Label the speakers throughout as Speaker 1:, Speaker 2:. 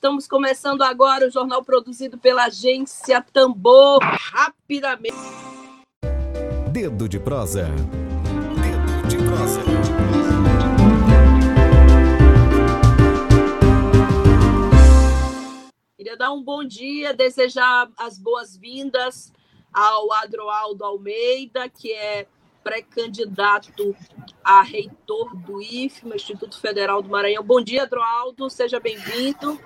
Speaker 1: Estamos começando agora o jornal produzido pela agência Tambor. Rapidamente.
Speaker 2: Dedo de prosa. Dedo de prosa.
Speaker 1: Queria dar um bom dia, desejar as boas-vindas ao Adroaldo Almeida, que é pré-candidato a reitor do IFMA, Instituto Federal do Maranhão. Bom dia, Adroaldo, seja bem-vindo.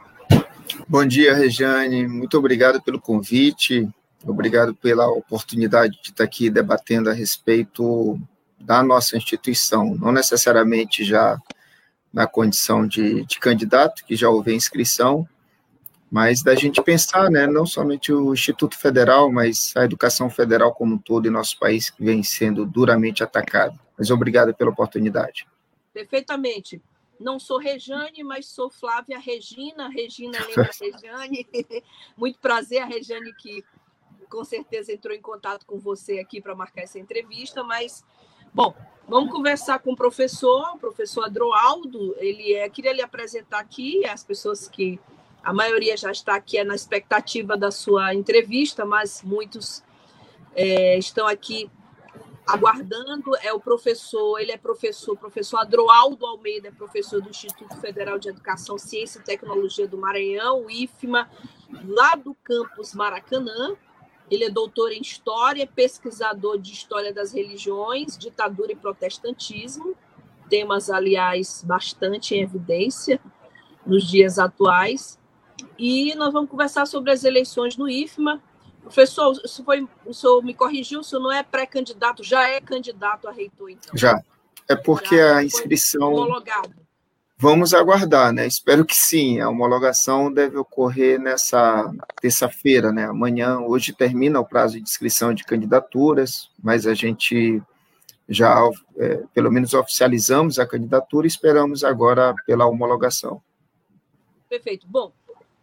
Speaker 3: Bom dia, Regiane. Muito obrigado pelo convite. Obrigado pela oportunidade de estar aqui debatendo a respeito da nossa instituição, não necessariamente já na condição de, de candidato, que já houve inscrição, mas da gente pensar, né, não somente o Instituto Federal, mas a educação federal como um todo em nosso país, que vem sendo duramente atacado. Mas obrigado pela oportunidade.
Speaker 1: Perfeitamente. Não sou Rejane, mas sou Flávia Regina. Regina lembra Rejane. Muito prazer, a Rejane que com certeza entrou em contato com você aqui para marcar essa entrevista, mas bom, vamos conversar com o professor, o professor Adroaldo. Ele é, queria lhe apresentar aqui as pessoas que a maioria já está aqui é na expectativa da sua entrevista, mas muitos é, estão aqui aguardando é o professor, ele é professor, professor Adroaldo Almeida, é professor do Instituto Federal de Educação, Ciência e Tecnologia do Maranhão, IFMA, lá do campus Maracanã. Ele é doutor em História, pesquisador de História das Religiões, Ditadura e Protestantismo, temas, aliás, bastante em evidência nos dias atuais. E nós vamos conversar sobre as eleições no IFMA, Professor, o foi, o senhor me corrigiu, o senhor não é pré-candidato, já é candidato a reitor, então?
Speaker 3: Já. É porque já a inscrição. Homologado. Vamos aguardar, né? Espero que sim. A homologação deve ocorrer nessa terça-feira, né? Amanhã, hoje termina o prazo de inscrição de candidaturas, mas a gente já, é, pelo menos, oficializamos a candidatura e esperamos agora pela homologação.
Speaker 1: Perfeito. Bom,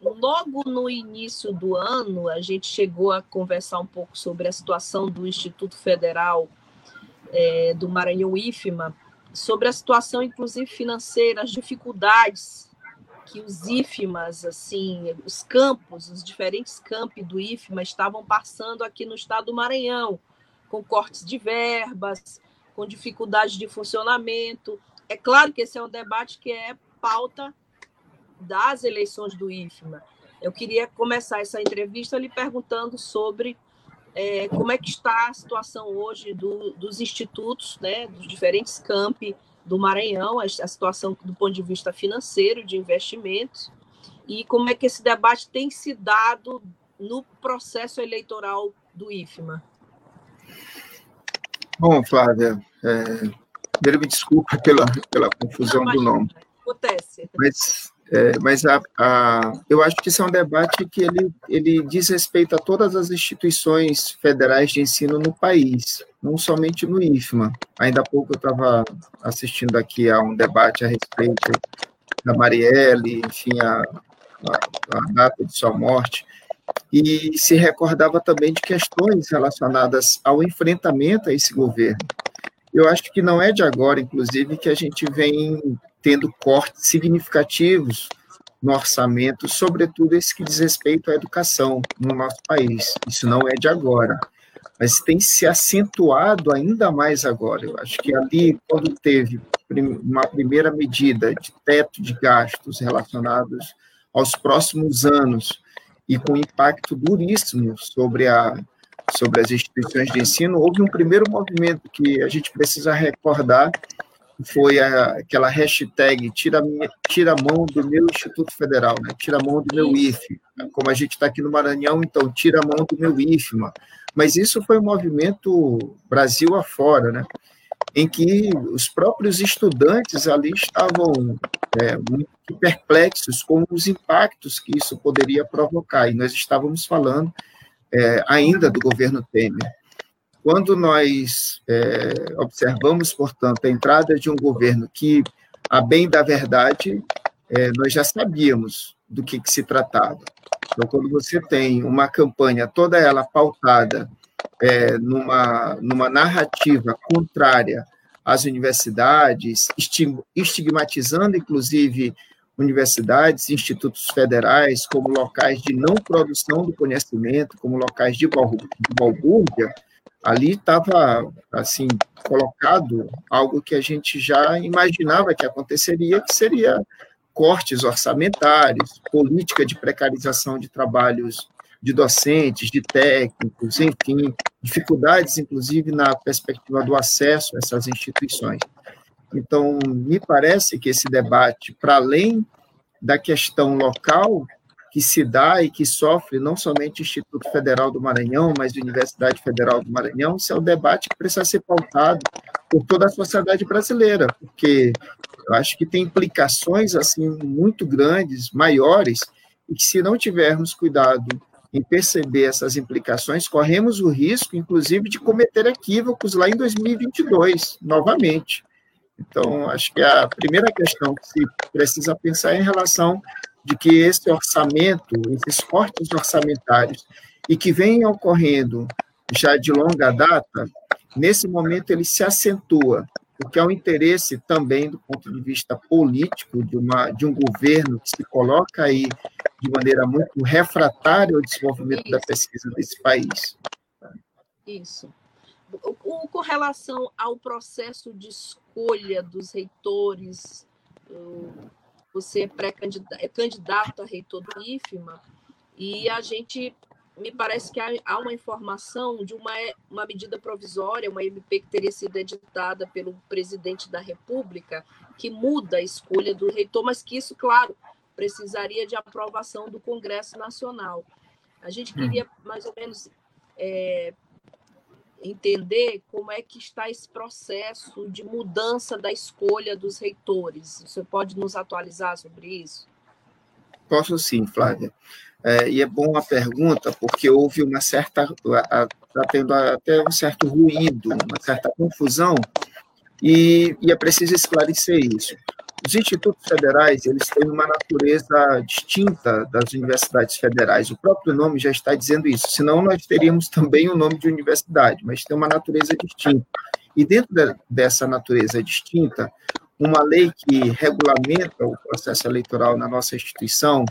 Speaker 1: Logo no início do ano, a gente chegou a conversar um pouco sobre a situação do Instituto Federal é, do Maranhão IFMA, sobre a situação, inclusive financeira, as dificuldades que os IFMAs, assim, os campos, os diferentes campos do IFMA estavam passando aqui no estado do Maranhão, com cortes de verbas, com dificuldades de funcionamento. É claro que esse é um debate que é pauta das eleições do IFMA. Eu queria começar essa entrevista lhe perguntando sobre é, como é que está a situação hoje do, dos institutos, né, dos diferentes campi do Maranhão, a, a situação do ponto de vista financeiro, de investimentos, e como é que esse debate tem se dado no processo eleitoral do IFMA.
Speaker 3: Bom, Flávia, é, primeiro me desculpa pela, pela confusão do nome.
Speaker 1: Acontece.
Speaker 3: Mas é, mas a, a, eu acho que isso é um debate que ele, ele diz respeito a todas as instituições federais de ensino no país, não somente no IFMA. Ainda há pouco eu estava assistindo aqui a um debate a respeito da Marielle, enfim, a, a, a data de sua morte, e se recordava também de questões relacionadas ao enfrentamento a esse governo. Eu acho que não é de agora, inclusive, que a gente vem tendo cortes significativos no orçamento, sobretudo esse que diz respeito à educação no nosso país. Isso não é de agora, mas tem se acentuado ainda mais agora. Eu acho que ali, quando teve uma primeira medida de teto de gastos relacionados aos próximos anos e com impacto duríssimo sobre a sobre as instituições de ensino, houve um primeiro movimento que a gente precisa recordar, foi a, aquela hashtag tira, tira a mão do meu Instituto Federal, né? tira a mão do meu IFE. Como a gente está aqui no Maranhão, então, tira a mão do meu IFMA. Mas isso foi um movimento Brasil afora, né? em que os próprios estudantes ali estavam é, muito perplexos com os impactos que isso poderia provocar, e nós estávamos falando é, ainda do governo Temer. Quando nós é, observamos, portanto, a entrada de um governo que, a bem da verdade, é, nós já sabíamos do que, que se tratava. Então, quando você tem uma campanha toda ela pautada é, numa, numa narrativa contrária às universidades, estigmatizando, inclusive, universidades, institutos federais como locais de não produção do conhecimento, como locais de balbúrdia, ali estava assim colocado algo que a gente já imaginava que aconteceria, que seria cortes orçamentários, política de precarização de trabalhos de docentes, de técnicos, enfim, dificuldades, inclusive, na perspectiva do acesso a essas instituições. Então, me parece que esse debate, para além da questão local, que se dá e que sofre não somente o Instituto Federal do Maranhão, mas a Universidade Federal do Maranhão, isso é um debate que precisa ser pautado por toda a sociedade brasileira, porque eu acho que tem implicações assim muito grandes, maiores, e que se não tivermos cuidado em perceber essas implicações, corremos o risco, inclusive, de cometer equívocos lá em 2022, novamente. Então, acho que a primeira questão que se precisa pensar é em relação de que esse orçamento, esses cortes orçamentários, e que vem ocorrendo já de longa data, nesse momento ele se acentua, porque é um interesse também do ponto de vista político de, uma, de um governo que se coloca aí de maneira muito refratária ao desenvolvimento Isso. da pesquisa desse país.
Speaker 1: Isso. Com relação ao processo de escolha dos reitores, você é pré-candidato é candidato a reitor do IFMA, e a gente me parece que há, uma informação de uma, uma medida provisória, uma MP que teria sido editada pelo presidente da República, que muda a escolha do reitor, mas que isso, claro, precisaria de aprovação do Congresso Nacional. A gente queria mais ou menos é, entender como é que está esse processo de mudança da escolha dos reitores. Você pode nos atualizar sobre isso?
Speaker 3: Posso sim, Flávia. É, e é bom a pergunta, porque houve uma certa. Está tendo até um certo ruído, uma certa confusão, e, e é preciso esclarecer isso. Os institutos federais, eles têm uma natureza distinta das universidades federais. O próprio nome já está dizendo isso. Senão, nós teríamos também o nome de universidade, mas tem uma natureza distinta. E dentro de, dessa natureza distinta, uma lei que regulamenta o processo eleitoral na nossa instituição,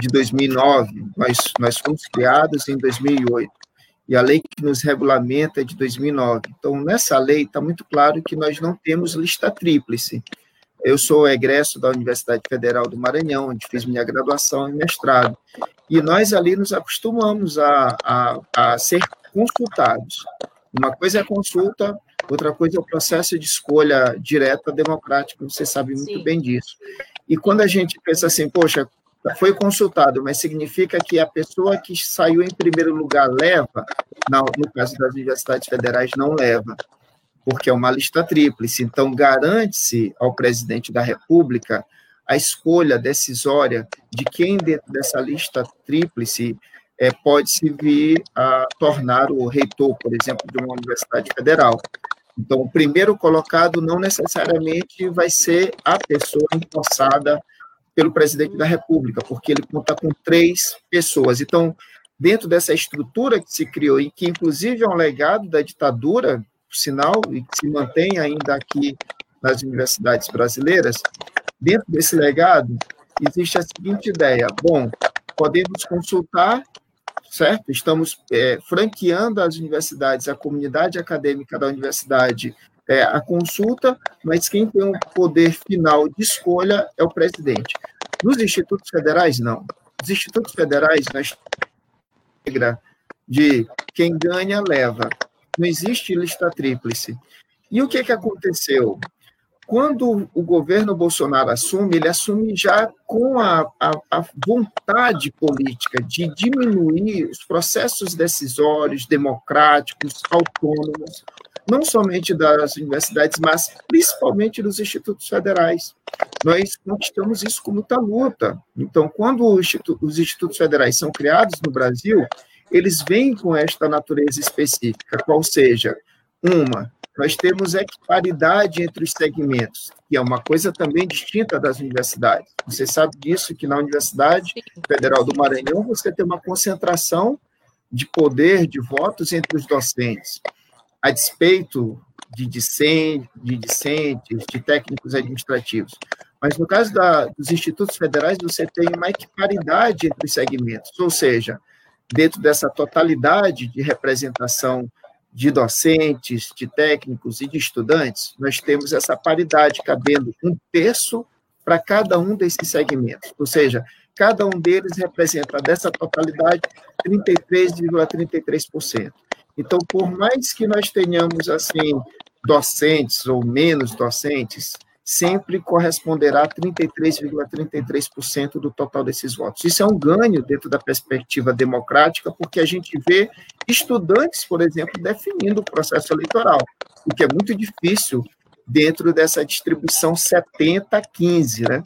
Speaker 3: de 2009, nós, nós fomos criados em 2008, e a lei que nos regulamenta é de 2009. Então, nessa lei está muito claro que nós não temos lista tríplice. Eu sou egresso da Universidade Federal do Maranhão, onde fiz minha graduação e mestrado. E nós ali nos acostumamos a, a, a ser consultados. Uma coisa é consulta, outra coisa é o processo de escolha direta democrática, você sabe muito Sim. bem disso. E quando a gente pensa assim, poxa, foi consultado, mas significa que a pessoa que saiu em primeiro lugar leva, no caso das universidades federais, não leva porque é uma lista tríplice. Então, garante-se ao presidente da República a escolha decisória de quem dentro dessa lista tríplice é, pode se vir a tornar o reitor, por exemplo, de uma universidade federal. Então, o primeiro colocado não necessariamente vai ser a pessoa empossada pelo presidente da República, porque ele conta com três pessoas. Então, dentro dessa estrutura que se criou, e que inclusive é um legado da ditadura sinal, e que se mantém ainda aqui nas universidades brasileiras, dentro desse legado, existe a seguinte ideia: bom, podemos consultar, certo? Estamos é, franqueando às universidades, a comunidade acadêmica da universidade, é, a consulta, mas quem tem o um poder final de escolha é o presidente. Nos institutos federais, não. Os institutos federais, nós regra de quem ganha, leva não existe lista tríplice. E o que, que aconteceu? Quando o governo Bolsonaro assume, ele assume já com a, a, a vontade política de diminuir os processos decisórios, democráticos, autônomos, não somente das universidades, mas principalmente dos institutos federais. Nós conquistamos isso com muita luta. Então, quando os institutos federais são criados no Brasil, eles vêm com esta natureza específica, qual seja, uma, nós temos equiparidade entre os segmentos, que é uma coisa também distinta das universidades. Você sabe disso, que na Universidade Federal do Maranhão você tem uma concentração de poder, de votos entre os docentes a despeito de, discentes, de discentes, de técnicos administrativos. Mas no caso da, dos institutos federais, você tem uma equiparidade entre os segmentos, ou seja, dentro dessa totalidade de representação de docentes, de técnicos e de estudantes, nós temos essa paridade cabendo um terço para cada um desses segmentos, ou seja, cada um deles representa dessa totalidade 33,33%. ,33%. Então, por mais que nós tenhamos assim docentes ou menos docentes, sempre corresponderá a 33,33% ,33 do total desses votos. Isso é um ganho dentro da perspectiva democrática, porque a gente vê estudantes, por exemplo, definindo o processo eleitoral, o que é muito difícil dentro dessa distribuição 70-15, né?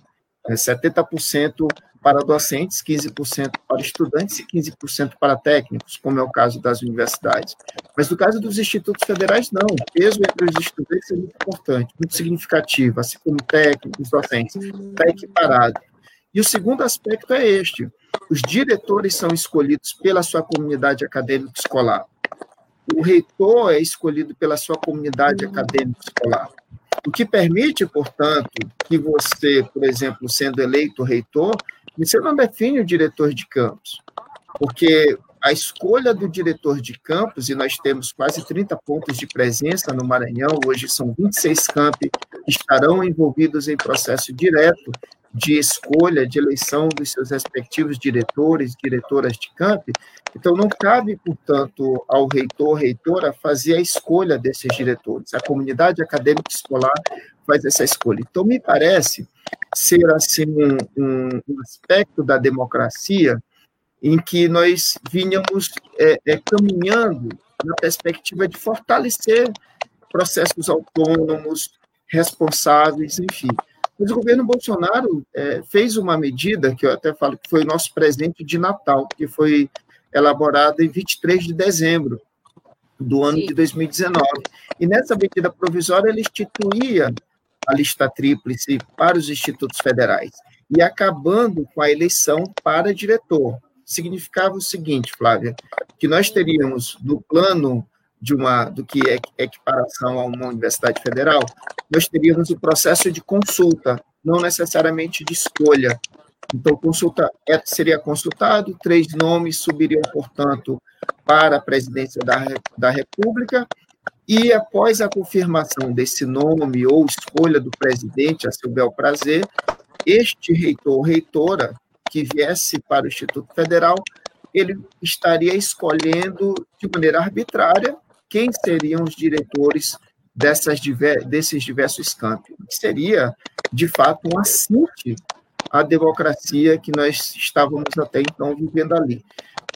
Speaker 3: 70% para docentes, 15% para estudantes e 15% para técnicos, como é o caso das universidades. Mas no caso dos institutos federais, não. O peso entre os estudantes é muito importante, muito significativo, assim como técnicos, docentes. Está equiparado. E o segundo aspecto é este: os diretores são escolhidos pela sua comunidade acadêmica escolar. O reitor é escolhido pela sua comunidade acadêmica escolar. O que permite, portanto, que você, por exemplo, sendo eleito reitor, você não define o diretor de campus, porque a escolha do diretor de campus, e nós temos quase 30 pontos de presença no Maranhão, hoje são 26 campi que estarão envolvidos em processo direto de escolha, de eleição dos seus respectivos diretores, diretoras de camp. Então, não cabe, portanto, ao reitor, reitora, fazer a escolha desses diretores. A comunidade acadêmica escolar faz essa escolha. Então, me parece ser assim um, um, um aspecto da democracia em que nós vinhamos é, é, caminhando na perspectiva de fortalecer processos autônomos, responsáveis, enfim. Mas o governo Bolsonaro é, fez uma medida, que eu até falo que foi o nosso presente de Natal, que foi elaborada em 23 de dezembro do ano Sim. de 2019. E nessa medida provisória, ele instituía a lista tríplice para os institutos federais e acabando com a eleição para diretor. Significava o seguinte, Flávia, que nós teríamos no plano de uma do que é equiparação a uma universidade federal, nós teríamos o processo de consulta, não necessariamente de escolha. Então, consulta é, seria consultado, três nomes subiriam, portanto, para a presidência da, da República, e após a confirmação desse nome ou escolha do presidente a seu bel prazer, este reitor ou reitora que viesse para o Instituto Federal, ele estaria escolhendo de maneira arbitrária quem seriam os diretores dessas, desses diversos campos. Seria, de fato, um assinte à democracia que nós estávamos até então vivendo ali.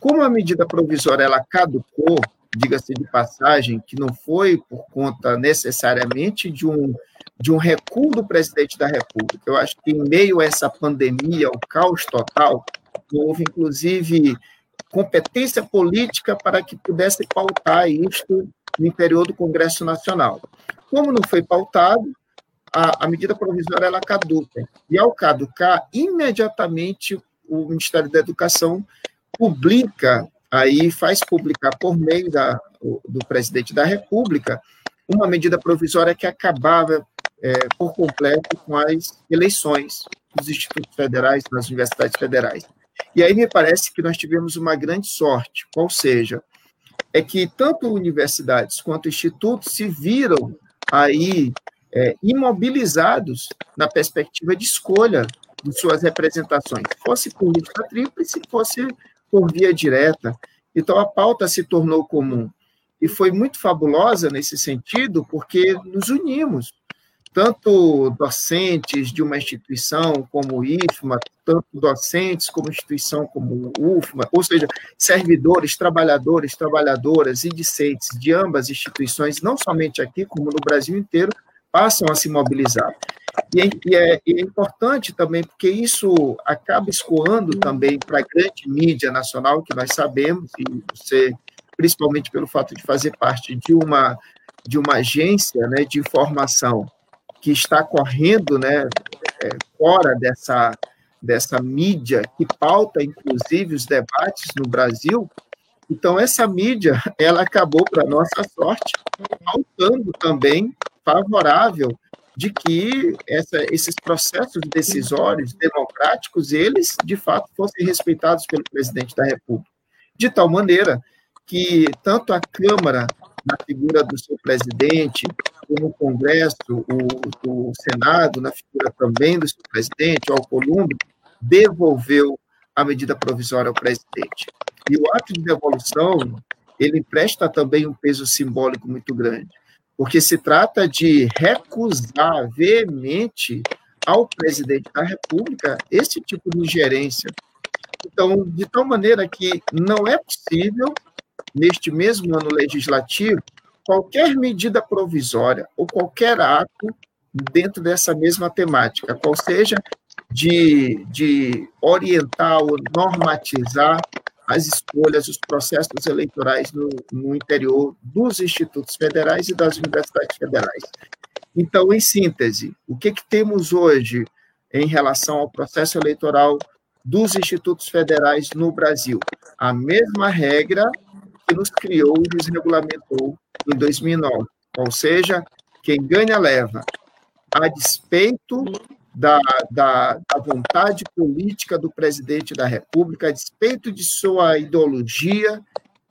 Speaker 3: Como a medida provisória ela caducou, diga-se de passagem, que não foi por conta necessariamente de um, de um recuo do presidente da República. Eu acho que, em meio a essa pandemia, o caos total, houve, inclusive, competência política para que pudesse pautar isto no interior do Congresso Nacional. Como não foi pautado, a, a medida provisória ela caduca. E, ao caducar, imediatamente o Ministério da Educação publica aí faz publicar por meio da, do presidente da República uma medida provisória que acabava é, por completo com as eleições dos institutos federais, das universidades federais. E aí me parece que nós tivemos uma grande sorte, qual seja, é que tanto universidades quanto institutos se viram aí é, imobilizados na perspectiva de escolha de suas representações, fosse por lista tríplice, fosse por via direta. Então, a pauta se tornou comum. E foi muito fabulosa nesse sentido, porque nos unimos. Tanto docentes de uma instituição como o IFMA, tanto docentes como instituição como o UFMA, ou seja, servidores, trabalhadores, trabalhadoras e discentes de ambas instituições, não somente aqui, como no Brasil inteiro, passam a se mobilizar. E é, e é, e é importante também, porque isso acaba escoando também para a grande mídia nacional, que nós sabemos, e você, principalmente pelo fato de fazer parte de uma, de uma agência né, de informação que está correndo né, é, fora dessa, dessa mídia que pauta, inclusive, os debates no Brasil. Então, essa mídia, ela acabou, para nossa sorte, pautando também favorável de que essa, esses processos decisórios democráticos, eles, de fato, fossem respeitados pelo presidente da República. De tal maneira que tanto a Câmara na figura do seu presidente, como o Congresso, o, o Senado, na figura também do seu presidente, o Alcolumbre, devolveu a medida provisória ao presidente. E o ato de devolução, ele presta também um peso simbólico muito grande, porque se trata de recusar veemente ao presidente da República esse tipo de ingerência. Então, de tal maneira que não é possível neste mesmo ano legislativo, qualquer medida provisória ou qualquer ato dentro dessa mesma temática, qual seja de, de orientar ou normatizar as escolhas, os processos eleitorais no, no interior dos institutos federais e das universidades federais. Então, em síntese, o que, que temos hoje em relação ao processo eleitoral dos institutos federais no Brasil? A mesma regra que nos criou e nos regulamentou em 2009. Ou seja, quem ganha leva, a despeito da, da, da, vontade política do presidente da República, a despeito de sua ideologia,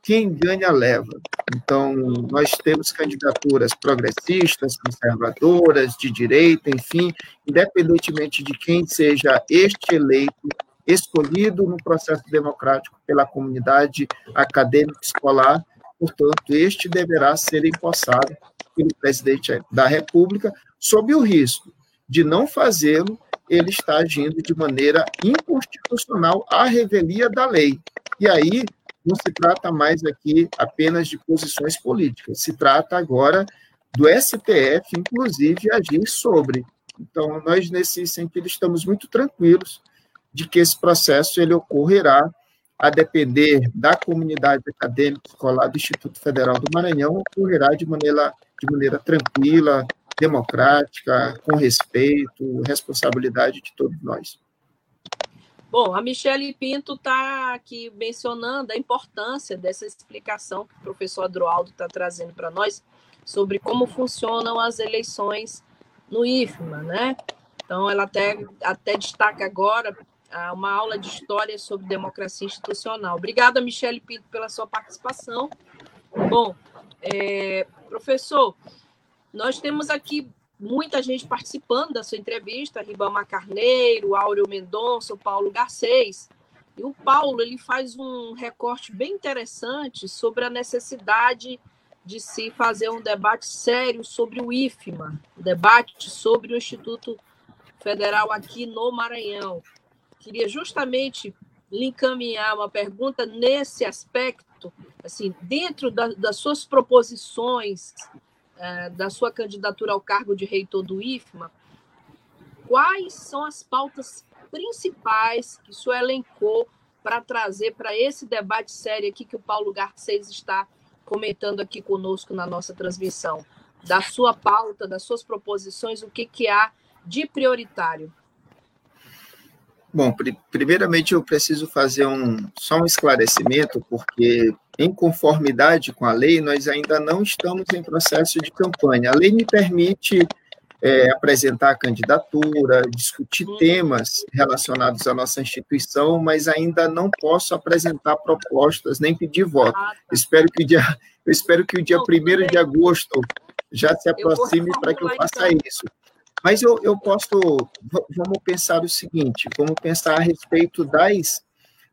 Speaker 3: quem ganha leva. Então, nós temos candidaturas progressistas, conservadoras, de direita, enfim, independentemente de quem seja este eleito, escolhido no processo democrático pela comunidade acadêmica escolar, portanto, este deverá ser empossado pelo presidente da República, sob o risco de não fazê-lo, ele está agindo de maneira inconstitucional à revelia da lei. E aí não se trata mais aqui apenas de posições políticas, se trata agora do STF, inclusive, agir sobre. Então, nós, nesse sentido, estamos muito tranquilos de que esse processo ele ocorrerá a depender da comunidade acadêmica escolar do Instituto Federal do Maranhão, ocorrerá de maneira, de maneira tranquila, democrática, com respeito, responsabilidade de todos nós.
Speaker 1: Bom, a Michele Pinto está aqui mencionando a importância dessa explicação que o professor Adroaldo está trazendo para nós sobre como funcionam as eleições no IFMA, né? Então, ela até, até destaca agora uma aula de história sobre democracia institucional. Obrigada, Michele Pinto, pela sua participação. Bom, é, professor, nós temos aqui muita gente participando da sua entrevista, Ribama Carneiro, Áureo Mendonça, o Paulo Garcês. E o Paulo ele faz um recorte bem interessante sobre a necessidade de se fazer um debate sério sobre o IFMA, debate sobre o Instituto Federal aqui no Maranhão queria justamente lhe encaminhar uma pergunta nesse aspecto, assim, dentro da, das suas proposições, é, da sua candidatura ao cargo de reitor do IFMA, quais são as pautas principais que o senhor elencou para trazer para esse debate sério aqui que o Paulo Garcês está comentando aqui conosco na nossa transmissão? Da sua pauta, das suas proposições, o que, que há de prioritário?
Speaker 3: Bom, pr primeiramente eu preciso fazer um, só um esclarecimento, porque em conformidade com a lei, nós ainda não estamos em processo de campanha. A lei me permite é, apresentar a candidatura, discutir temas relacionados à nossa instituição, mas ainda não posso apresentar propostas nem pedir voto. Espero que o dia, espero que o dia 1 de agosto já se aproxime para que eu faça então. isso. Mas eu, eu posso, vamos pensar o seguinte, vamos pensar a respeito das,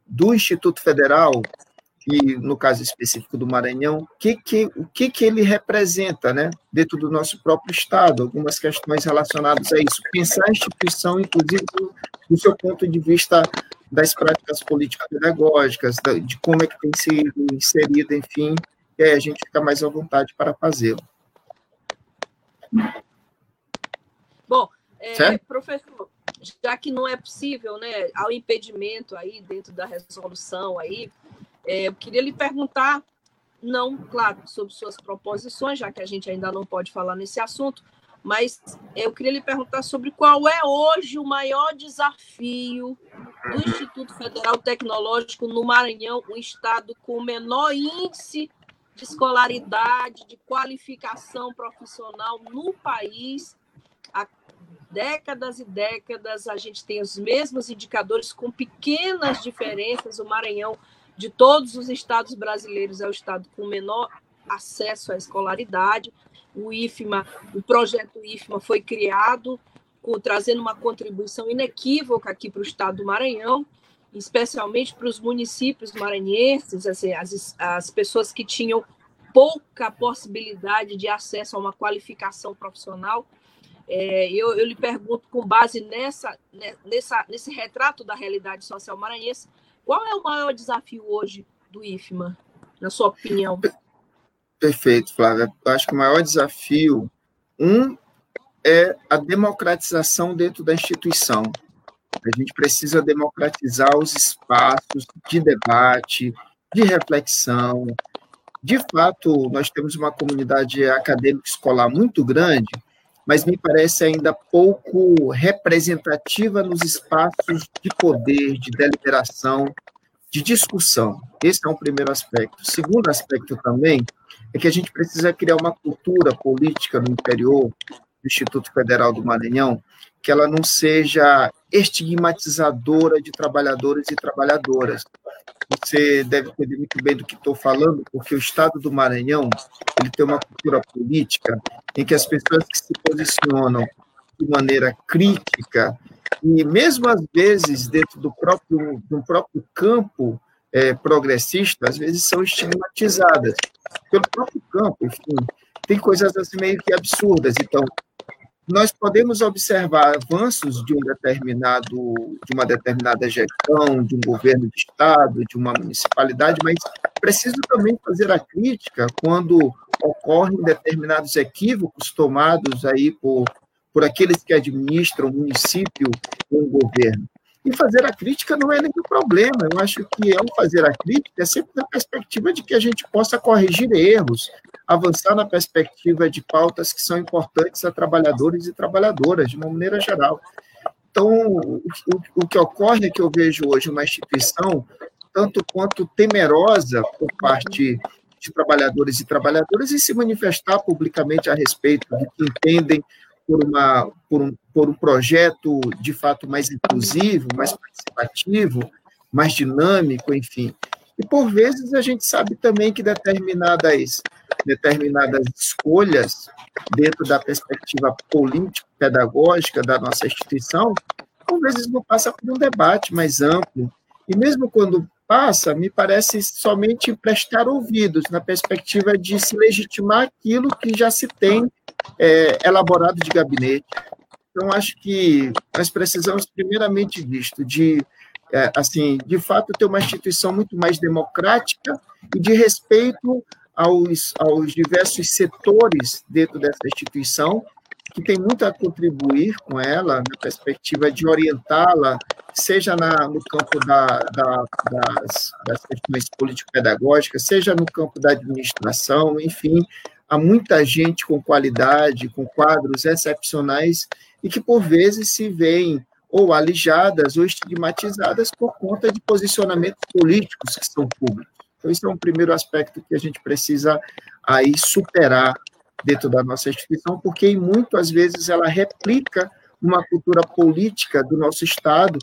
Speaker 3: do Instituto Federal, e no caso específico do Maranhão, que que, o que, que ele representa né, dentro do nosso próprio Estado, algumas questões relacionadas a isso. Pensar a instituição, inclusive, do, do seu ponto de vista das práticas político-pedagógicas, de como é que tem sido inserida, enfim, aí a gente fica mais à vontade para fazê-lo.
Speaker 1: Bom, é, professor, já que não é possível, né, ao impedimento aí dentro da resolução aí, é, eu queria lhe perguntar, não, claro, sobre suas proposições, já que a gente ainda não pode falar nesse assunto, mas eu queria lhe perguntar sobre qual é hoje o maior desafio do Instituto Federal Tecnológico no Maranhão, um estado com o menor índice de escolaridade, de qualificação profissional no país. Há décadas e décadas a gente tem os mesmos indicadores com pequenas diferenças. O Maranhão, de todos os estados brasileiros, é o estado com menor acesso à escolaridade o IFMA, o projeto IFMA foi criado com, trazendo uma contribuição inequívoca aqui para o estado do Maranhão, especialmente para os municípios maranhenses, assim, as, as pessoas que tinham pouca possibilidade de acesso a uma qualificação profissional. É, eu, eu lhe pergunto, com base nessa, né, nessa, nesse retrato da realidade social maranhense, qual é o maior desafio hoje do IFMA, na sua opinião?
Speaker 3: Perfeito, Flávia. Eu acho que o maior desafio, um, é a democratização dentro da instituição. A gente precisa democratizar os espaços de debate, de reflexão. De fato, nós temos uma comunidade acadêmica escolar muito grande, mas me parece ainda pouco representativa nos espaços de poder, de deliberação, de discussão. Esse é um primeiro aspecto. O segundo aspecto também é que a gente precisa criar uma cultura política no interior do Instituto Federal do Maranhão que ela não seja estigmatizadora de trabalhadores e trabalhadoras. Você deve entender muito bem do que estou falando, porque o Estado do Maranhão ele tem uma cultura política em que as pessoas que se posicionam de maneira crítica e mesmo às vezes dentro do próprio do próprio campo é, progressista, às vezes são estigmatizadas pelo próprio campo, enfim, tem coisas assim meio que absurdas. Então, nós podemos observar avanços de um determinado, de uma determinada gestão, de um governo de estado, de uma municipalidade, mas preciso também fazer a crítica quando ocorrem determinados equívocos tomados aí por, por aqueles que administram o município ou o governo. E fazer a crítica não é nenhum problema. Eu acho que ao fazer a crítica é sempre na perspectiva de que a gente possa corrigir erros, avançar na perspectiva de pautas que são importantes a trabalhadores e trabalhadoras, de uma maneira geral. Então, o, o que ocorre é que eu vejo hoje uma instituição tanto quanto temerosa por parte de trabalhadores e trabalhadoras em se manifestar publicamente a respeito de que entendem por, uma, por, um, por um projeto de fato mais inclusivo, mais participativo, mais dinâmico, enfim. E por vezes a gente sabe também que determinadas, determinadas escolhas dentro da perspectiva político-pedagógica da nossa instituição, por vezes não passa por um debate mais amplo. E mesmo quando passa, me parece somente prestar ouvidos na perspectiva de se legitimar aquilo que já se tem é, elaborado de gabinete. Então, acho que nós precisamos, primeiramente disto, de, é, assim, de fato, ter uma instituição muito mais democrática e de respeito aos, aos diversos setores dentro dessa instituição, que tem muito a contribuir com ela, na perspectiva de orientá-la, seja na, no campo da, da, das, das questões político-pedagógicas, seja no campo da administração, enfim, há muita gente com qualidade, com quadros excepcionais e que por vezes se veem ou alijadas ou estigmatizadas por conta de posicionamentos políticos que são públicos. Então, isso é um primeiro aspecto que a gente precisa aí superar dentro da nossa instituição, porque muitas vezes ela replica uma cultura política do nosso Estado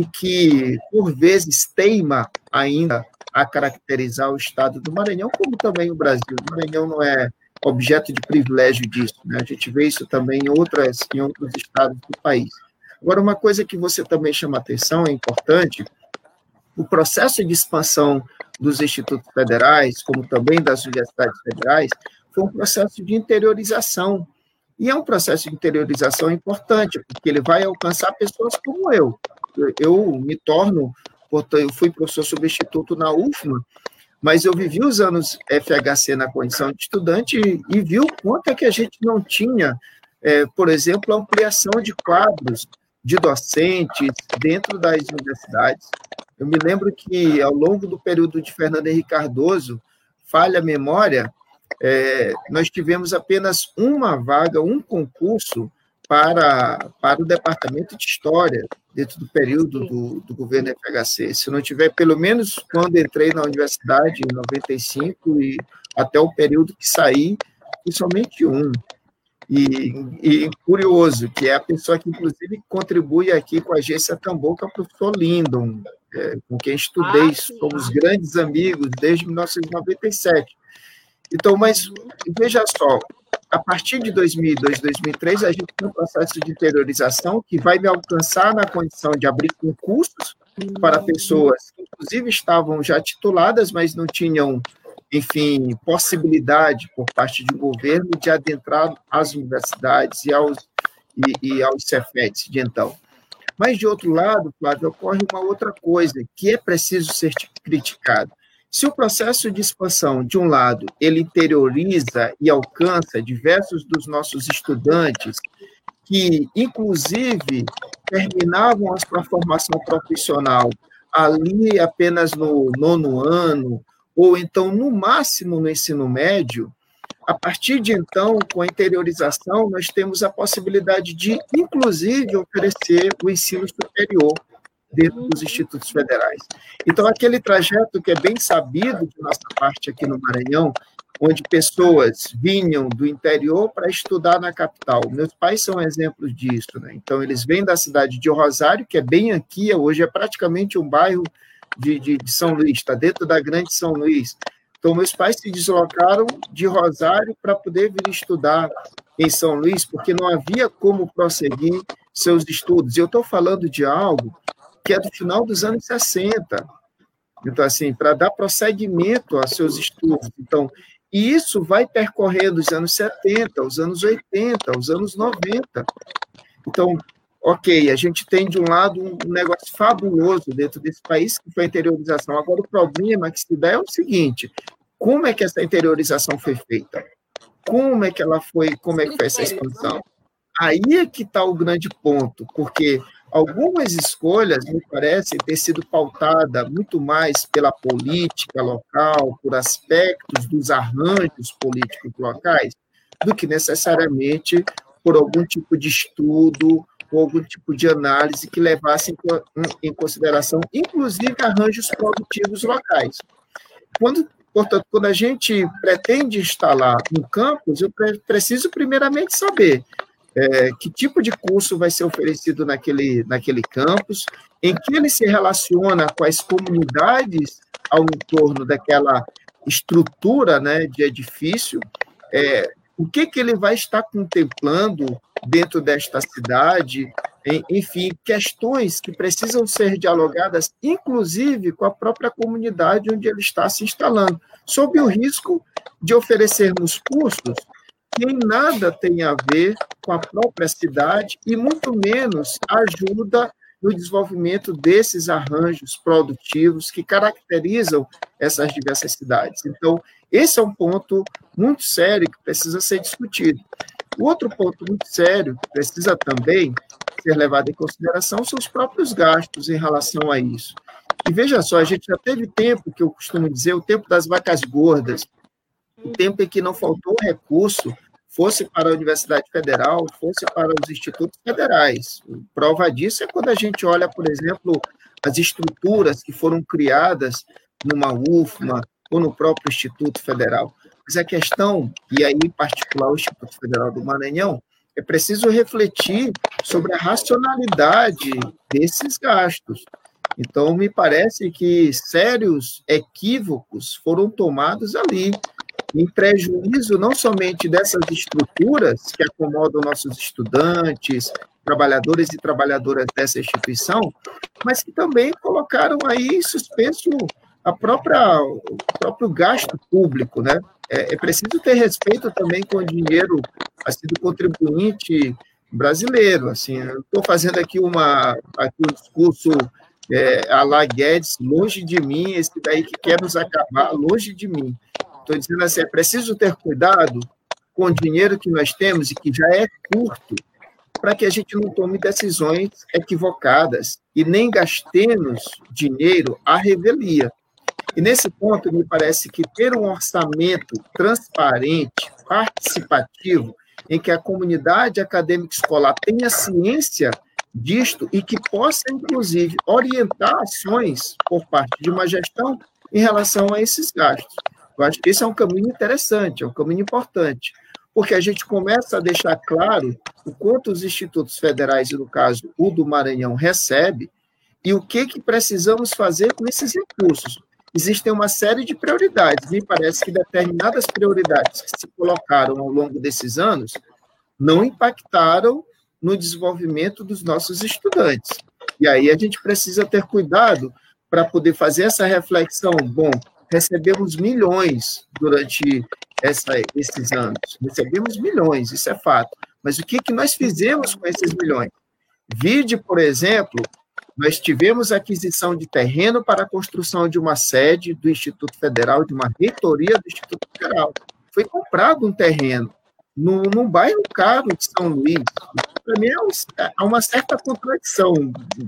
Speaker 3: e que, por vezes, teima ainda a caracterizar o Estado do Maranhão, como também o Brasil. O Maranhão não é objeto de privilégio disso. Né? A gente vê isso também em, outras, em outros estados do país. Agora, uma coisa que você também chama atenção, é importante, o processo de expansão dos institutos federais, como também das universidades federais, foi um processo de interiorização. E é um processo de interiorização importante, porque ele vai alcançar pessoas como eu. Eu me torno, eu fui professor substituto na UFMA, mas eu vivi os anos FHC na condição de estudante e, e vi o quanto é que a gente não tinha, é, por exemplo, ampliação de quadros de docentes dentro das universidades. Eu me lembro que, ao longo do período de Fernando Henrique Cardoso, falha a memória, é, nós tivemos apenas uma vaga, um concurso para, para o Departamento de História, dentro do período do, do governo FHC. Se não tiver, pelo menos quando entrei na universidade, em 95, e até o período que saí, foi somente um. E, e, curioso, que é a pessoa que, inclusive, contribui aqui com a agência é o professor Lindon, é, com quem estudei, ah, somos grandes amigos desde 1997. Então, mas veja só, a partir de 2002, 2003, a gente tem um processo de interiorização que vai me alcançar na condição de abrir concursos para pessoas que, inclusive, estavam já tituladas, mas não tinham, enfim, possibilidade por parte do governo de adentrar às universidades e aos, e, e aos Cefetes de então. Mas, de outro lado, Flávio, ocorre uma outra coisa que é preciso ser criticado. Se o processo de expansão, de um lado, ele interioriza e alcança diversos dos nossos estudantes que, inclusive, terminavam a sua formação profissional ali apenas no nono ano, ou então, no máximo, no ensino médio, a partir de então, com a interiorização, nós temos a possibilidade de, inclusive, oferecer o ensino superior dentro dos institutos federais. Então, aquele trajeto que é bem sabido de nossa parte aqui no Maranhão, onde pessoas vinham do interior para estudar na capital. Meus pais são exemplos disso, né? Então, eles vêm da cidade de Rosário, que é bem aqui, hoje é praticamente um bairro de, de, de São Luís, está dentro da grande São Luís. Então, meus pais se deslocaram de Rosário para poder vir estudar em São Luís, porque não havia como prosseguir seus estudos. E eu estou falando de algo que é do final dos anos 60. Então, assim, para dar prosseguimento aos seus estudos. Então, e isso vai percorrendo os anos 70, os anos 80, os anos 90. Então, ok, a gente tem de um lado um negócio fabuloso dentro desse país, que foi a interiorização. Agora, o problema que se dá é o seguinte: como é que essa interiorização foi feita? Como é que ela foi, como é que foi essa expansão? Aí é que está o grande ponto, porque Algumas escolhas, me parece, ter sido pautada muito mais pela política local, por aspectos dos arranjos políticos locais, do que necessariamente por algum tipo de estudo ou algum tipo de análise que levasse em consideração, inclusive, arranjos produtivos locais. Quando, portanto, quando a gente pretende instalar um campus, eu preciso primeiramente saber é, que tipo de curso vai ser oferecido naquele, naquele campus, em que ele se relaciona com as comunidades ao entorno daquela estrutura né, de edifício, é, o que, que ele vai estar contemplando dentro desta cidade, enfim, questões que precisam ser dialogadas, inclusive com a própria comunidade onde ele está se instalando, sob o risco de oferecermos cursos que em nada tem a ver com a própria cidade e muito menos ajuda no desenvolvimento desses arranjos produtivos que caracterizam essas diversas cidades. Então, esse é um ponto muito sério que precisa ser discutido. O outro ponto muito sério que precisa também ser levado em consideração são os próprios gastos em relação a isso. E veja só, a gente já teve tempo, que eu costumo dizer, o tempo das vacas gordas, o tempo em que não faltou recurso, fosse para a Universidade Federal, fosse para os institutos federais. Prova disso é quando a gente olha, por exemplo, as estruturas que foram criadas numa UFMA ou no próprio Instituto Federal. Mas a questão, e aí em particular o Instituto Federal do Maranhão, é preciso refletir sobre a racionalidade desses gastos. Então, me parece que sérios equívocos foram tomados ali em prejuízo não somente dessas estruturas que acomodam nossos estudantes, trabalhadores e trabalhadoras dessa instituição, mas que também colocaram aí suspenso a própria, o próprio gasto público, né? É, é preciso ter respeito também com o dinheiro assim, do contribuinte brasileiro. Assim, estou fazendo aqui, uma, aqui um discurso é, a la Guedes, longe de mim, esse daí que quer nos acabar, longe de mim. Estou dizendo assim, é preciso ter cuidado com o dinheiro que nós temos e que já é curto, para que a gente não tome decisões equivocadas e nem gastemos dinheiro à revelia. E nesse ponto, me parece que ter um orçamento transparente, participativo, em que a comunidade acadêmica escolar tenha ciência disto e que possa, inclusive, orientar ações por parte de uma gestão em relação a esses gastos. Eu acho que esse é um caminho interessante, é um caminho importante, porque a gente começa a deixar claro o quanto os institutos federais, e no caso o do Maranhão, recebe e o que, que precisamos fazer com esses recursos. Existem uma série de prioridades, me parece que determinadas prioridades que se colocaram ao longo desses anos não impactaram no desenvolvimento dos nossos estudantes. E aí a gente precisa ter cuidado para poder fazer essa reflexão. Bom, recebemos milhões durante essa, esses anos, recebemos milhões, isso é fato. Mas o que, que nós fizemos com esses milhões? Vide, por exemplo, nós tivemos aquisição de terreno para a construção de uma sede do Instituto Federal, de uma reitoria do Instituto Federal. Foi comprado um terreno no, num bairro caro de São Luís. Para mim, é há uma certa contradição.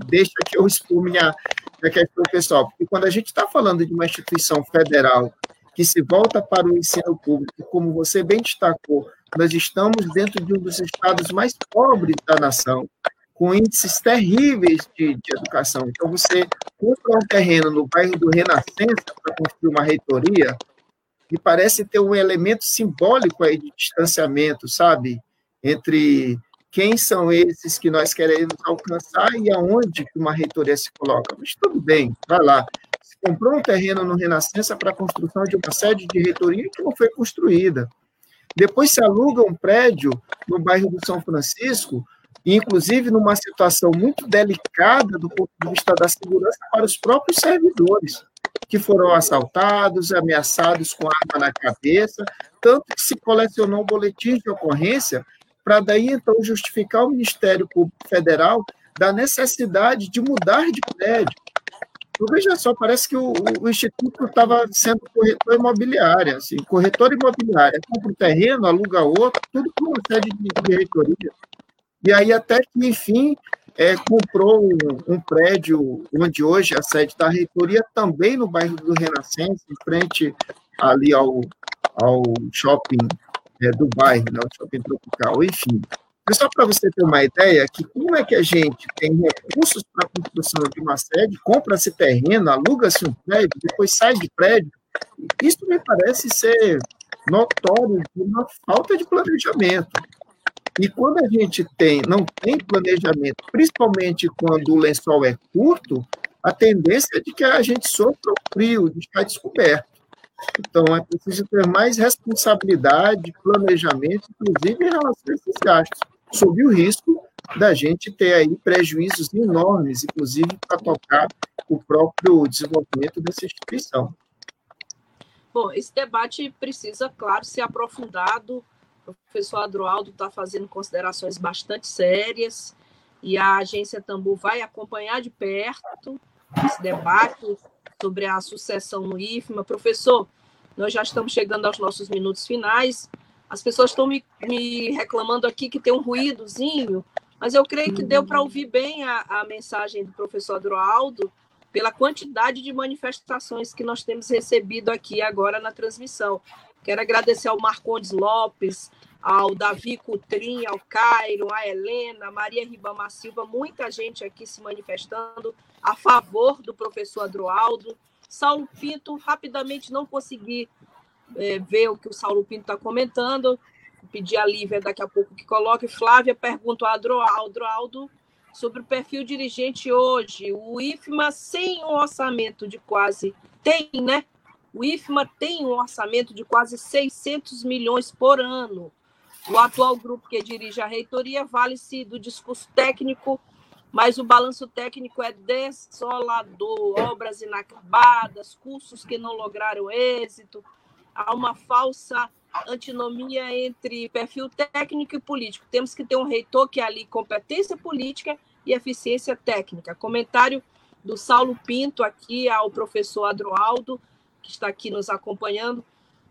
Speaker 3: Deixa que eu expume minha, minha questão pessoal, porque quando a gente está falando de uma instituição federal que se volta para o ensino público, como você bem destacou, nós estamos dentro de um dos estados mais pobres da nação, com índices terríveis de, de educação. Então, você compra um terreno no bairro do Renascença para construir uma reitoria, e parece ter um elemento simbólico aí de distanciamento, sabe? Entre quem são esses que nós queremos alcançar e aonde uma reitoria se coloca. Mas tudo bem, vai lá. Se comprou um terreno no Renascença para a construção de uma sede de reitoria que não foi construída. Depois se aluga um prédio no bairro do São Francisco, inclusive numa situação muito delicada do ponto de vista da segurança para os próprios servidores que foram assaltados, ameaçados com arma na cabeça, tanto que se colecionou um boletim de ocorrência para daí então justificar o Ministério Público Federal da necessidade de mudar de prédio. Então, veja só, parece que o, o Instituto estava sendo corretor imobiliário, assim, corretor imobiliário, compra um terreno, aluga outro, tudo com uma sede de diretoria. E aí até que, enfim, é, comprou um, um, prédio onde hoje a sede da reitoria, também no bairro do Renascença, em frente ali ao, ao shopping é, bairro, né, o shopping tropical, enfim. Mas só para você ter uma ideia, que como é que a gente tem recursos para a construção de uma sede, compra-se terreno, aluga-se um prédio, depois sai de prédio, isso me parece ser notório de uma falta de planejamento. E quando a gente tem, não tem planejamento, principalmente quando o lençol é curto, a tendência é de que a gente sofra o frio, de ficar descoberto. Então, é preciso ter mais responsabilidade, planejamento, inclusive em relação a esses gastos, sob o risco da gente ter aí prejuízos enormes, inclusive para tocar o próprio desenvolvimento dessa instituição.
Speaker 1: Bom, esse debate precisa, claro, ser aprofundado o professor Adroaldo está fazendo considerações bastante sérias e a agência Tambu vai acompanhar de perto esse debate sobre a sucessão no IFMA. Professor, nós já estamos chegando aos nossos minutos finais. As pessoas estão me, me reclamando aqui que tem um ruídozinho, mas eu creio que deu para ouvir bem a, a mensagem do professor Adroaldo pela quantidade de manifestações que nós temos recebido aqui agora na transmissão. Quero agradecer ao Marcondes Lopes, ao Davi Cutrim, ao Cairo, a Helena, Maria Ribamar Silva, muita gente aqui se manifestando a favor do professor Adroaldo. Saulo Pinto, rapidamente não consegui é, ver o que o Saulo Pinto está comentando. Vou pedir a Lívia daqui a pouco que coloque. Flávia pergunta ao Adroaldo sobre o perfil dirigente hoje. O IFMA, sem um orçamento de quase. Tem, né? O IFMA tem um orçamento de quase 600 milhões por ano. O atual grupo que dirige a reitoria vale-se do discurso técnico mas o balanço técnico é desolador, obras inacabadas, cursos que não lograram êxito, há uma falsa antinomia entre perfil técnico e político. Temos que ter um reitor que ali competência política e eficiência técnica. Comentário do Saulo Pinto aqui ao professor Adroaldo, que está aqui nos acompanhando.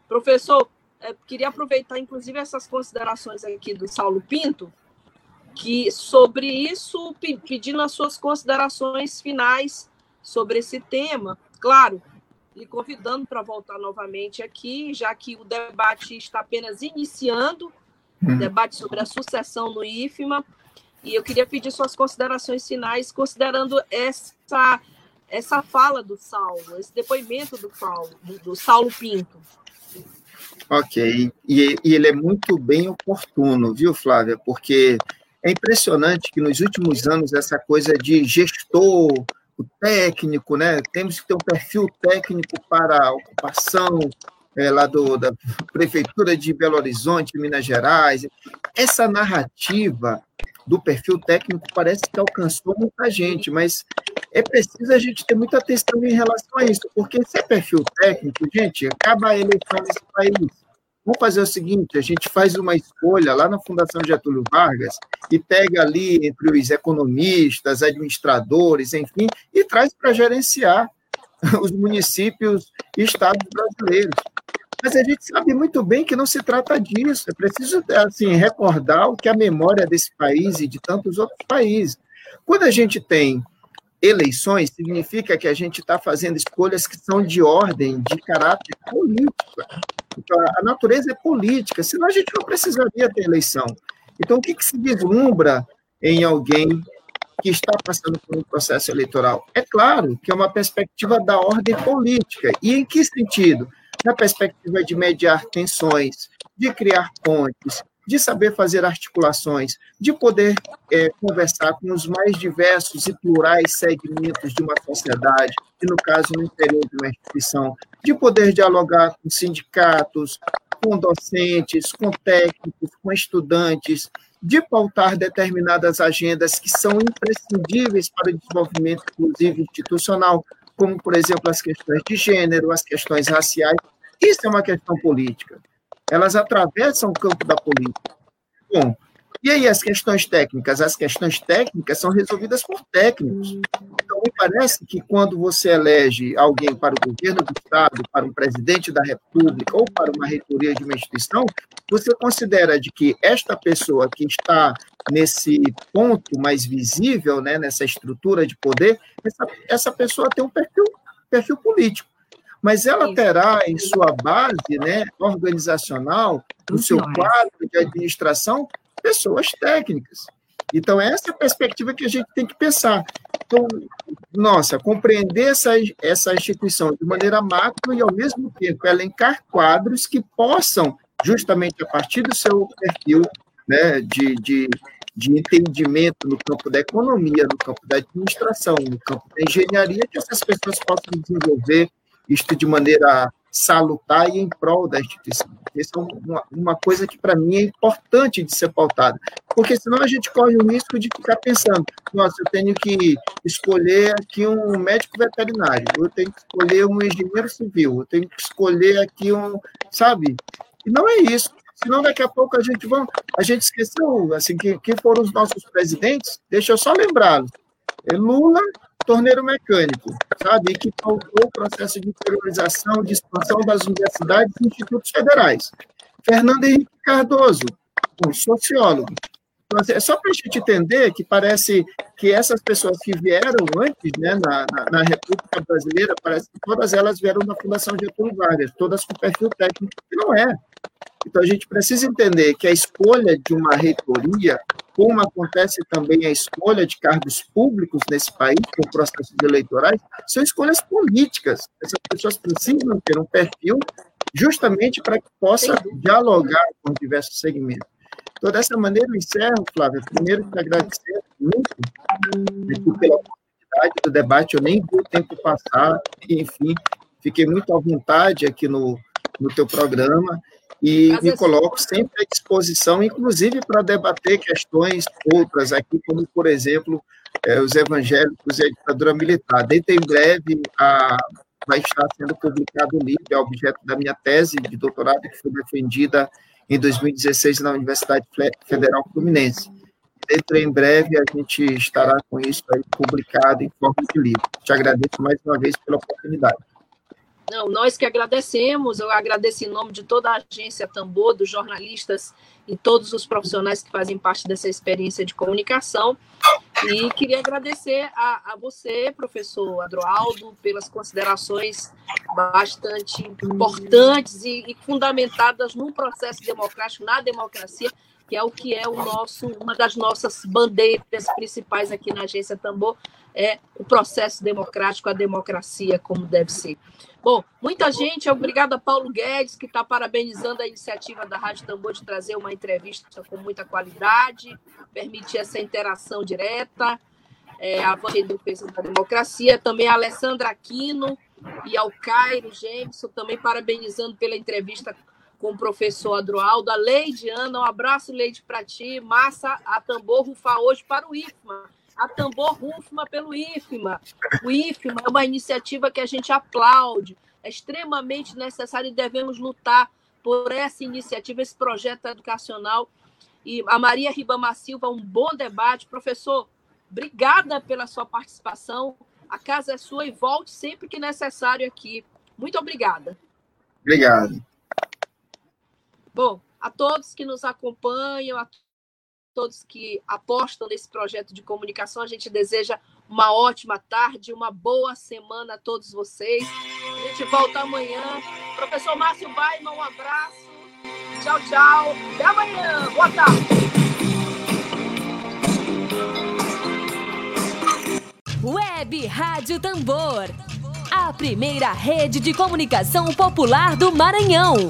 Speaker 1: Professor, eh, queria aproveitar inclusive essas considerações aqui do Saulo Pinto, que sobre isso, pedindo as suas considerações finais sobre esse tema. Claro, lhe convidando para voltar novamente aqui, já que o debate está apenas iniciando, o uhum. debate sobre a sucessão no IFMA, e eu queria pedir suas considerações finais, considerando essa, essa fala do Saulo, esse depoimento do, Paulo, do Saulo Pinto.
Speaker 3: Ok, e, e ele é muito bem oportuno, viu, Flávia? Porque é impressionante que nos últimos anos essa coisa de gestor, o técnico, né? Temos que ter um perfil técnico para a ocupação é, lá do, da prefeitura de Belo Horizonte, Minas Gerais. Essa narrativa do perfil técnico parece que alcançou muita gente, mas é preciso a gente ter muita atenção em relação a isso, porque se é perfil técnico, gente, acaba a eleição nesse país Vamos fazer o seguinte: a gente faz uma escolha lá na Fundação Getúlio Vargas e pega ali entre os economistas, administradores, enfim, e traz para gerenciar os municípios e estados brasileiros. Mas a gente sabe muito bem que não se trata disso. É preciso assim recordar o que a memória desse país e de tantos outros países. Quando a gente tem eleições, significa que a gente está fazendo escolhas que são de ordem, de caráter político. Então, a natureza é política, senão a gente não precisaria ter eleição. Então, o que, que se vislumbra em alguém que está passando por um processo eleitoral? É claro que é uma perspectiva da ordem política. E em que sentido? Na perspectiva de mediar tensões, de criar pontes, de saber fazer articulações, de poder é, conversar com os mais diversos e plurais segmentos de uma sociedade, e no caso, no interior de uma instituição, de poder dialogar com sindicatos, com docentes, com técnicos, com estudantes, de pautar determinadas agendas que são imprescindíveis para o desenvolvimento, inclusive institucional, como, por exemplo, as questões de gênero, as questões raciais. Isso é uma questão política elas atravessam o campo da política. Bom, e aí as questões técnicas? As questões técnicas são resolvidas por técnicos. Então, me parece que quando você elege alguém para o governo do Estado, para um presidente da República ou para uma reitoria de uma instituição, você considera de que esta pessoa que está nesse ponto mais visível, né, nessa estrutura de poder, essa, essa pessoa tem um perfil, perfil político mas ela terá em sua base né, organizacional, no seu quadro de administração, pessoas técnicas. Então, essa é a perspectiva que a gente tem que pensar. Então, nossa, compreender essa, essa instituição de maneira macro e, ao mesmo tempo, elencar quadros que possam, justamente a partir do seu perfil né, de, de, de entendimento no campo da economia, no campo da administração, no campo da engenharia, que essas pessoas possam desenvolver isto de maneira salutar e em prol da instituição. Isso é uma, uma coisa que, para mim, é importante de ser pautada, porque senão a gente corre o risco de ficar pensando, nossa, eu tenho que escolher aqui um médico veterinário, eu tenho que escolher um engenheiro civil, eu tenho que escolher aqui um, sabe? E não é isso. Senão, daqui a pouco, a gente, vamos, a gente esqueceu, assim, que, que foram os nossos presidentes, deixa eu só lembrá-los. É Lula, torneiro mecânico, sabe? E que pautou o processo de interiorização, de expansão das universidades e institutos federais. Fernando Henrique Cardoso, um sociólogo. É só para a gente entender que parece que essas pessoas que vieram antes, né, na, na, na, República Brasileira, parece que todas elas vieram da Fundação Getúlio Vargas, todas com perfil técnico, que não é. Então, a gente precisa entender que a escolha de uma reitoria, como acontece também a escolha de cargos públicos nesse país, com processos eleitorais, são escolhas políticas. Essas pessoas precisam ter um perfil justamente para que possa dialogar com diversos segmentos. Então, dessa maneira, eu encerro, Flávia, primeiro te agradecer muito pela oportunidade do debate, eu nem vi o tempo passar, enfim, fiquei muito à vontade aqui no, no teu programa e me coloco sempre à disposição, inclusive para debater questões outras aqui, como, por exemplo, é, os evangélicos e a ditadura militar. Dentro em breve, a, vai estar sendo publicado o livro, é objeto da minha tese de doutorado, que foi defendida em 2016 na Universidade Federal Fluminense. Dentro em breve, a gente estará com isso publicado em forma de livro. Te agradeço mais uma vez pela oportunidade.
Speaker 1: Não, nós que agradecemos, eu agradeço em nome de toda a agência Tambor, dos jornalistas e todos os profissionais que fazem parte dessa experiência de comunicação. E queria agradecer a, a você, professor Adroaldo, pelas considerações bastante importantes e, e fundamentadas num processo democrático, na democracia, que é o que é o nosso, uma das nossas bandeiras principais aqui na agência Tambor, é o processo democrático, a democracia como deve ser. Bom, muita gente, obrigada Paulo Guedes, que está parabenizando a iniciativa da Rádio Tambor de trazer uma entrevista com muita qualidade, permitir essa interação direta, é, a defesa da democracia, também a Alessandra Aquino e ao Cairo Jameson, também parabenizando pela entrevista com o professor Adroaldo, a Leide Ana, um abraço, Leide, para ti, massa a tambor rufar hoje para o IFMA, a tambor rufma pelo IFMA. O IFMA é uma iniciativa que a gente aplaude, é extremamente necessário e devemos lutar por essa iniciativa, esse projeto educacional. E a Maria Ribamar Silva, um bom debate. Professor, obrigada pela sua participação. A casa é sua e volte sempre que necessário aqui. Muito obrigada.
Speaker 3: Obrigado.
Speaker 1: Bom, a todos que nos acompanham, a todos que apostam nesse projeto de comunicação, a gente deseja uma ótima tarde, uma boa semana a todos vocês. A gente volta amanhã. Professor Márcio Baima, um abraço. Tchau, tchau. Até amanhã. Boa tarde.
Speaker 4: Web Rádio Tambor. A primeira rede de comunicação popular do Maranhão.